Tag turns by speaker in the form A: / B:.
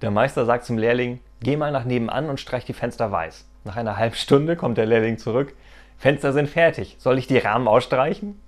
A: Der Meister sagt zum Lehrling, geh mal nach nebenan und streich die Fenster weiß. Nach einer halben Stunde kommt der Lehrling zurück. Fenster sind fertig. Soll ich die Rahmen ausstreichen?